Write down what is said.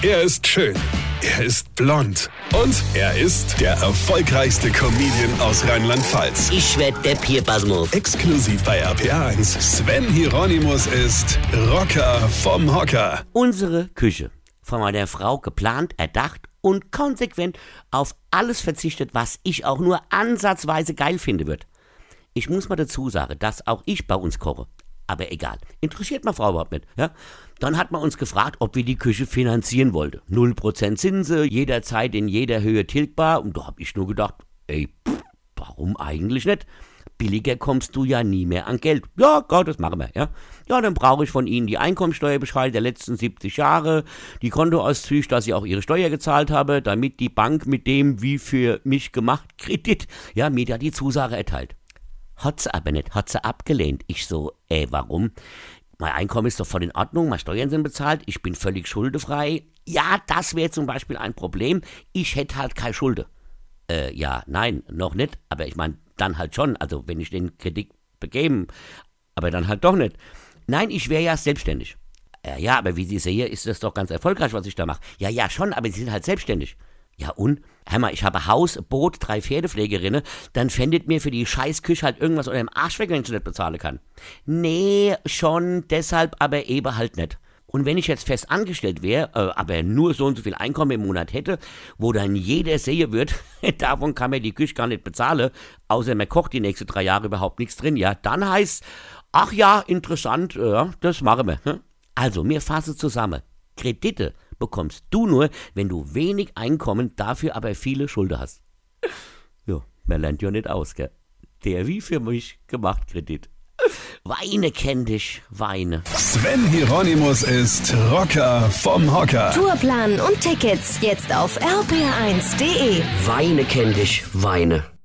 Er ist schön. Er ist blond. Und er ist der erfolgreichste Comedian aus Rheinland-Pfalz. Ich werd der Pierpasmus. Exklusiv bei RPA1. Sven Hieronymus ist Rocker vom Hocker. Unsere Küche. Von meiner Frau geplant, erdacht und konsequent auf alles verzichtet, was ich auch nur ansatzweise geil finde wird. Ich muss mal dazu sagen, dass auch ich bei uns koche. Aber egal. Interessiert meine Frau überhaupt nicht. Ja? Dann hat man uns gefragt, ob wir die Küche finanzieren wollten. 0% Zinse, jederzeit in jeder Höhe tilgbar. Und da hab ich nur gedacht, ey, pff, warum eigentlich nicht? Billiger kommst du ja nie mehr an Geld. Ja, Gott, das machen wir, ja. Ja, dann brauche ich von Ihnen die Einkommensteuerbescheide der letzten 70 Jahre, die Kontoauszüge, dass ich auch Ihre Steuer gezahlt habe, damit die Bank mit dem wie für mich gemacht Kredit, ja, mir da die Zusage erteilt. Hat sie aber nicht, hat sie abgelehnt. Ich so, äh, warum? Mein Einkommen ist doch voll in Ordnung, meine Steuern sind bezahlt, ich bin völlig schuldefrei. Ja, das wäre zum Beispiel ein Problem. Ich hätte halt keine Schulde. Äh, ja, nein, noch nicht, aber ich meine, dann halt schon, also wenn ich den Kredit begeben, aber dann halt doch nicht. Nein, ich wäre ja selbstständig. Äh, ja, aber wie Sie sehen, ist das doch ganz erfolgreich, was ich da mache. Ja, ja, schon, aber Sie sind halt selbstständig. Ja und? Hör mal, ich habe Haus, Boot, drei Pferdepflegerinnen, dann fändet mir für die Scheißküche halt irgendwas unter dem Arsch weg, wenn ich nicht bezahlen kann. Nee, schon, deshalb aber eben halt nicht. Und wenn ich jetzt fest angestellt wäre, äh, aber nur so und so viel Einkommen im Monat hätte, wo dann jeder sehen wird, davon kann man die Küche gar nicht bezahlen, außer man kocht die nächsten drei Jahre überhaupt nichts drin, ja, dann heißt, ach ja, interessant, ja, das machen wir. Hm? Also, mir fasse zusammen. Kredite bekommst du nur, wenn du wenig Einkommen, dafür aber viele Schulden hast. Ja, man lernt ja nicht aus, gell? Der wie für mich gemacht Kredit. Weine kenn dich, Weine. Sven Hieronymus ist Rocker vom Hocker. Tourplan und Tickets jetzt auf rpr1.de. Weine kenn dich, Weine.